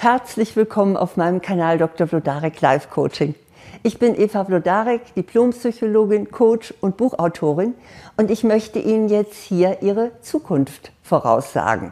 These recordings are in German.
Herzlich willkommen auf meinem Kanal Dr. Vlodarek Life Coaching. Ich bin Eva Vlodarek, Diplompsychologin, Coach und Buchautorin und ich möchte Ihnen jetzt hier Ihre Zukunft voraussagen.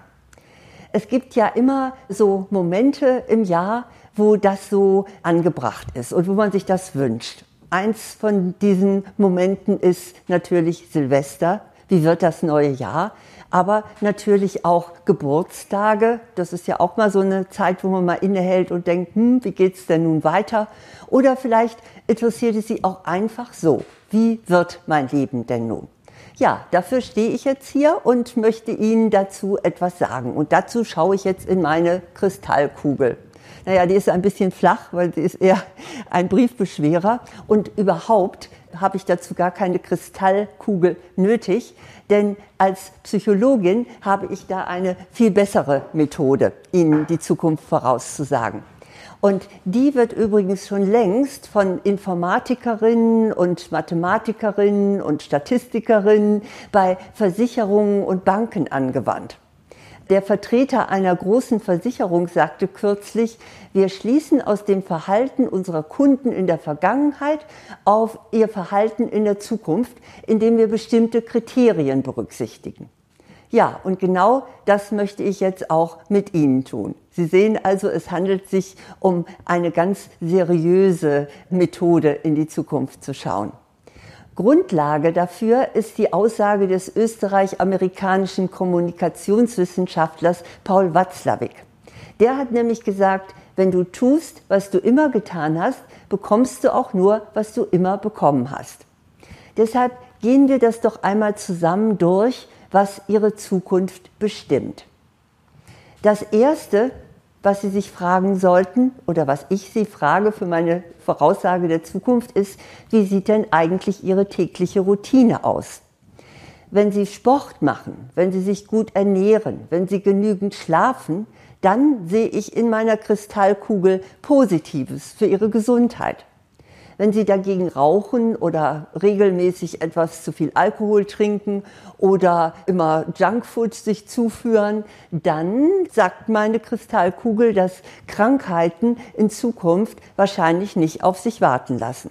Es gibt ja immer so Momente im Jahr, wo das so angebracht ist und wo man sich das wünscht. Eins von diesen Momenten ist natürlich Silvester. Wie wird das neue Jahr? aber natürlich auch Geburtstage. Das ist ja auch mal so eine Zeit, wo man mal innehält und denkt, hm, wie geht's denn nun weiter? Oder vielleicht interessiert es Sie auch einfach so. Wie wird mein Leben denn nun? Ja, dafür stehe ich jetzt hier und möchte Ihnen dazu etwas sagen. Und dazu schaue ich jetzt in meine Kristallkugel. Naja, die ist ein bisschen flach, weil sie ist eher ein Briefbeschwerer. Und überhaupt habe ich dazu gar keine Kristallkugel nötig, denn als Psychologin habe ich da eine viel bessere Methode, Ihnen die Zukunft vorauszusagen. Und die wird übrigens schon längst von Informatikerinnen und Mathematikerinnen und Statistikerinnen bei Versicherungen und Banken angewandt. Der Vertreter einer großen Versicherung sagte kürzlich, wir schließen aus dem Verhalten unserer Kunden in der Vergangenheit auf ihr Verhalten in der Zukunft, indem wir bestimmte Kriterien berücksichtigen. Ja, und genau das möchte ich jetzt auch mit Ihnen tun. Sie sehen also, es handelt sich um eine ganz seriöse Methode, in die Zukunft zu schauen. Grundlage dafür ist die Aussage des österreich-amerikanischen Kommunikationswissenschaftlers Paul Watzlawick. Der hat nämlich gesagt, wenn du tust, was du immer getan hast, bekommst du auch nur, was du immer bekommen hast. Deshalb gehen wir das doch einmal zusammen durch, was ihre Zukunft bestimmt. Das Erste, was Sie sich fragen sollten oder was ich Sie frage für meine Voraussage der Zukunft ist, wie sieht denn eigentlich Ihre tägliche Routine aus? Wenn Sie Sport machen, wenn Sie sich gut ernähren, wenn Sie genügend schlafen, dann sehe ich in meiner Kristallkugel Positives für Ihre Gesundheit. Wenn Sie dagegen rauchen oder regelmäßig etwas zu viel Alkohol trinken oder immer Junkfood sich zuführen, dann sagt meine Kristallkugel, dass Krankheiten in Zukunft wahrscheinlich nicht auf sich warten lassen.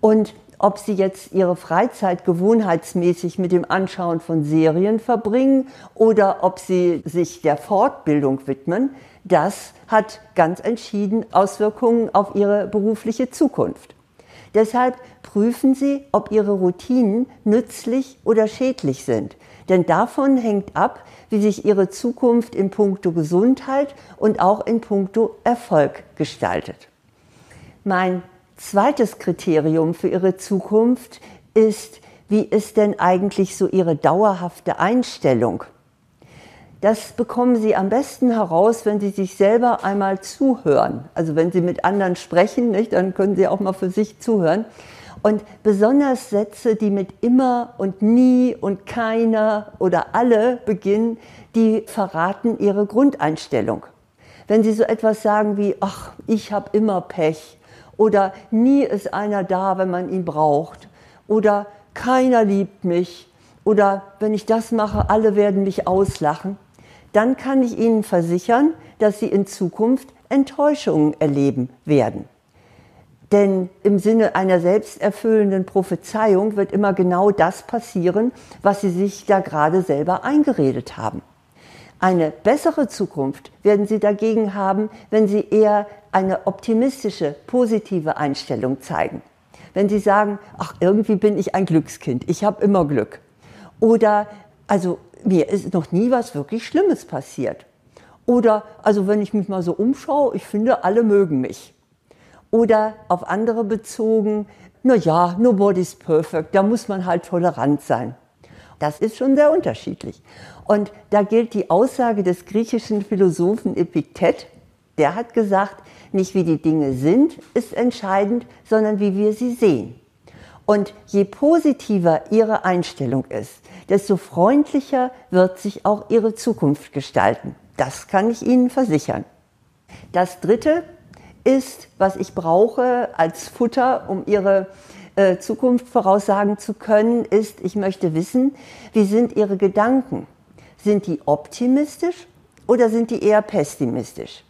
Und ob sie jetzt ihre Freizeit gewohnheitsmäßig mit dem Anschauen von Serien verbringen oder ob sie sich der Fortbildung widmen, das hat ganz entschieden Auswirkungen auf ihre berufliche Zukunft. Deshalb prüfen Sie, ob Ihre Routinen nützlich oder schädlich sind. Denn davon hängt ab, wie sich Ihre Zukunft in puncto Gesundheit und auch in puncto Erfolg gestaltet. Mein zweites Kriterium für Ihre Zukunft ist, wie ist denn eigentlich so Ihre dauerhafte Einstellung? Das bekommen Sie am besten heraus, wenn Sie sich selber einmal zuhören. Also wenn Sie mit anderen sprechen, nicht, dann können Sie auch mal für sich zuhören. Und besonders Sätze, die mit immer und nie und keiner oder alle beginnen, die verraten Ihre Grundeinstellung. Wenn Sie so etwas sagen wie, ach, ich habe immer Pech oder nie ist einer da, wenn man ihn braucht oder keiner liebt mich oder wenn ich das mache, alle werden mich auslachen, dann kann ich Ihnen versichern, dass Sie in Zukunft Enttäuschungen erleben werden. Denn im Sinne einer selbsterfüllenden Prophezeiung wird immer genau das passieren, was Sie sich da gerade selber eingeredet haben. Eine bessere Zukunft werden Sie dagegen haben, wenn Sie eher eine optimistische, positive Einstellung zeigen. Wenn Sie sagen, ach, irgendwie bin ich ein Glückskind, ich habe immer Glück. Oder also mir ist noch nie was wirklich Schlimmes passiert. Oder, also wenn ich mich mal so umschaue, ich finde, alle mögen mich. Oder auf andere bezogen, na ja, nobody's perfect, da muss man halt tolerant sein. Das ist schon sehr unterschiedlich. Und da gilt die Aussage des griechischen Philosophen Epiktet, der hat gesagt, nicht wie die Dinge sind, ist entscheidend, sondern wie wir sie sehen. Und je positiver Ihre Einstellung ist, desto freundlicher wird sich auch Ihre Zukunft gestalten. Das kann ich Ihnen versichern. Das Dritte ist, was ich brauche als Futter, um Ihre äh, Zukunft voraussagen zu können, ist, ich möchte wissen, wie sind Ihre Gedanken? Sind die optimistisch oder sind die eher pessimistisch?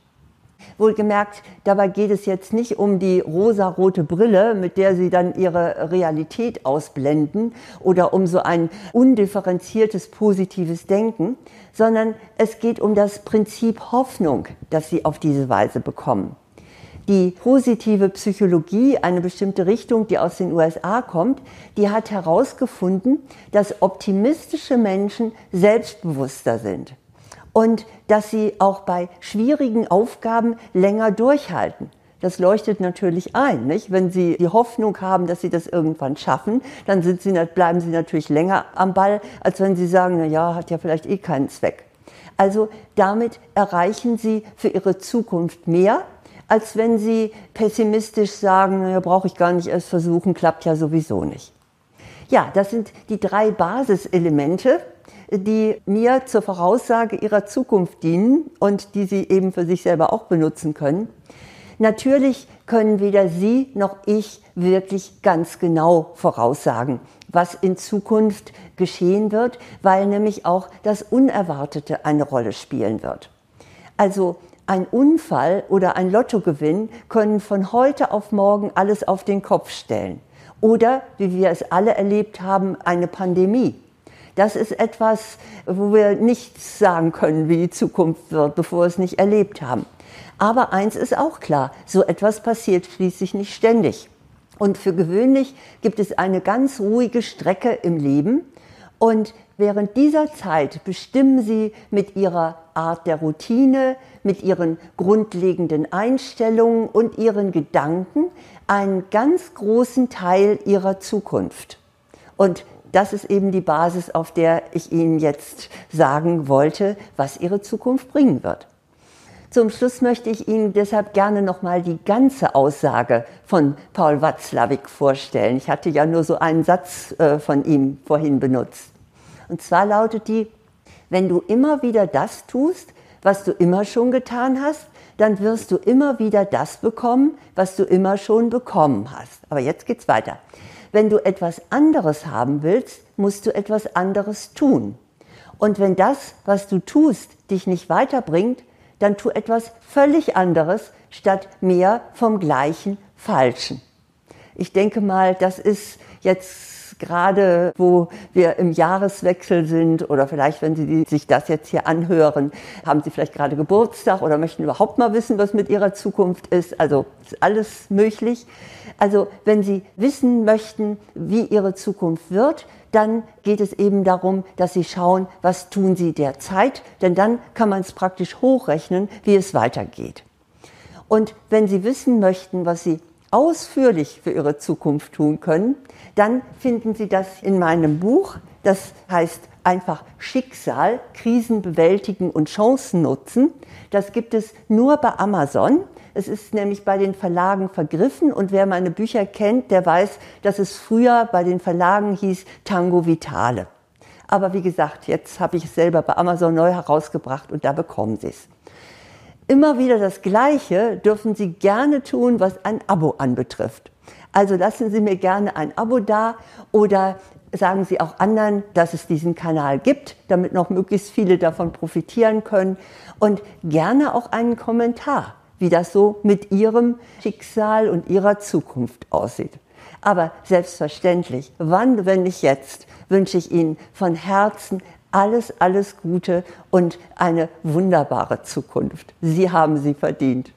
Wohlgemerkt, dabei geht es jetzt nicht um die rosarote Brille, mit der Sie dann Ihre Realität ausblenden oder um so ein undifferenziertes positives Denken, sondern es geht um das Prinzip Hoffnung, das Sie auf diese Weise bekommen. Die positive Psychologie, eine bestimmte Richtung, die aus den USA kommt, die hat herausgefunden, dass optimistische Menschen selbstbewusster sind und dass sie auch bei schwierigen Aufgaben länger durchhalten. Das leuchtet natürlich ein. Nicht? Wenn Sie die Hoffnung haben, dass Sie das irgendwann schaffen, dann sind Sie, bleiben Sie natürlich länger am Ball, als wenn Sie sagen, na ja, hat ja vielleicht eh keinen Zweck. Also damit erreichen Sie für Ihre Zukunft mehr, als wenn Sie pessimistisch sagen, naja, brauche ich gar nicht erst versuchen, klappt ja sowieso nicht. Ja, das sind die drei Basiselemente, die mir zur Voraussage ihrer Zukunft dienen und die sie eben für sich selber auch benutzen können. Natürlich können weder Sie noch ich wirklich ganz genau voraussagen, was in Zukunft geschehen wird, weil nämlich auch das Unerwartete eine Rolle spielen wird. Also ein Unfall oder ein Lottogewinn können von heute auf morgen alles auf den Kopf stellen. Oder, wie wir es alle erlebt haben, eine Pandemie. Das ist etwas, wo wir nichts sagen können, wie die Zukunft wird, bevor wir es nicht erlebt haben. Aber eins ist auch klar, so etwas passiert schließlich nicht ständig. Und für gewöhnlich gibt es eine ganz ruhige Strecke im Leben. Und während dieser Zeit bestimmen Sie mit Ihrer Art der Routine, mit Ihren grundlegenden Einstellungen und Ihren Gedanken einen ganz großen Teil Ihrer Zukunft. Und das ist eben die Basis, auf der ich Ihnen jetzt sagen wollte, was Ihre Zukunft bringen wird. Zum Schluss möchte ich Ihnen deshalb gerne nochmal die ganze Aussage von Paul Watzlawick vorstellen. Ich hatte ja nur so einen Satz äh, von ihm vorhin benutzt. Und zwar lautet die, wenn du immer wieder das tust, was du immer schon getan hast, dann wirst du immer wieder das bekommen, was du immer schon bekommen hast. Aber jetzt geht's weiter. Wenn du etwas anderes haben willst, musst du etwas anderes tun. Und wenn das, was du tust, dich nicht weiterbringt, dann tu etwas völlig anderes statt mehr vom gleichen Falschen. Ich denke mal, das ist jetzt gerade wo wir im Jahreswechsel sind oder vielleicht, wenn Sie sich das jetzt hier anhören, haben Sie vielleicht gerade Geburtstag oder möchten überhaupt mal wissen, was mit Ihrer Zukunft ist. Also ist alles möglich. Also wenn Sie wissen möchten, wie Ihre Zukunft wird, dann geht es eben darum, dass Sie schauen, was tun Sie derzeit, denn dann kann man es praktisch hochrechnen, wie es weitergeht. Und wenn Sie wissen möchten, was Sie ausführlich für Ihre Zukunft tun können, dann finden Sie das in meinem Buch. Das heißt einfach Schicksal, Krisen bewältigen und Chancen nutzen. Das gibt es nur bei Amazon. Es ist nämlich bei den Verlagen vergriffen und wer meine Bücher kennt, der weiß, dass es früher bei den Verlagen hieß Tango Vitale. Aber wie gesagt, jetzt habe ich es selber bei Amazon neu herausgebracht und da bekommen Sie es immer wieder das Gleiche dürfen Sie gerne tun, was ein Abo anbetrifft. Also lassen Sie mir gerne ein Abo da oder sagen Sie auch anderen, dass es diesen Kanal gibt, damit noch möglichst viele davon profitieren können. Und gerne auch einen Kommentar, wie das so mit Ihrem Schicksal und Ihrer Zukunft aussieht. Aber selbstverständlich, wann, wenn nicht jetzt, wünsche ich Ihnen von Herzen alles, alles Gute und eine wunderbare Zukunft. Sie haben sie verdient.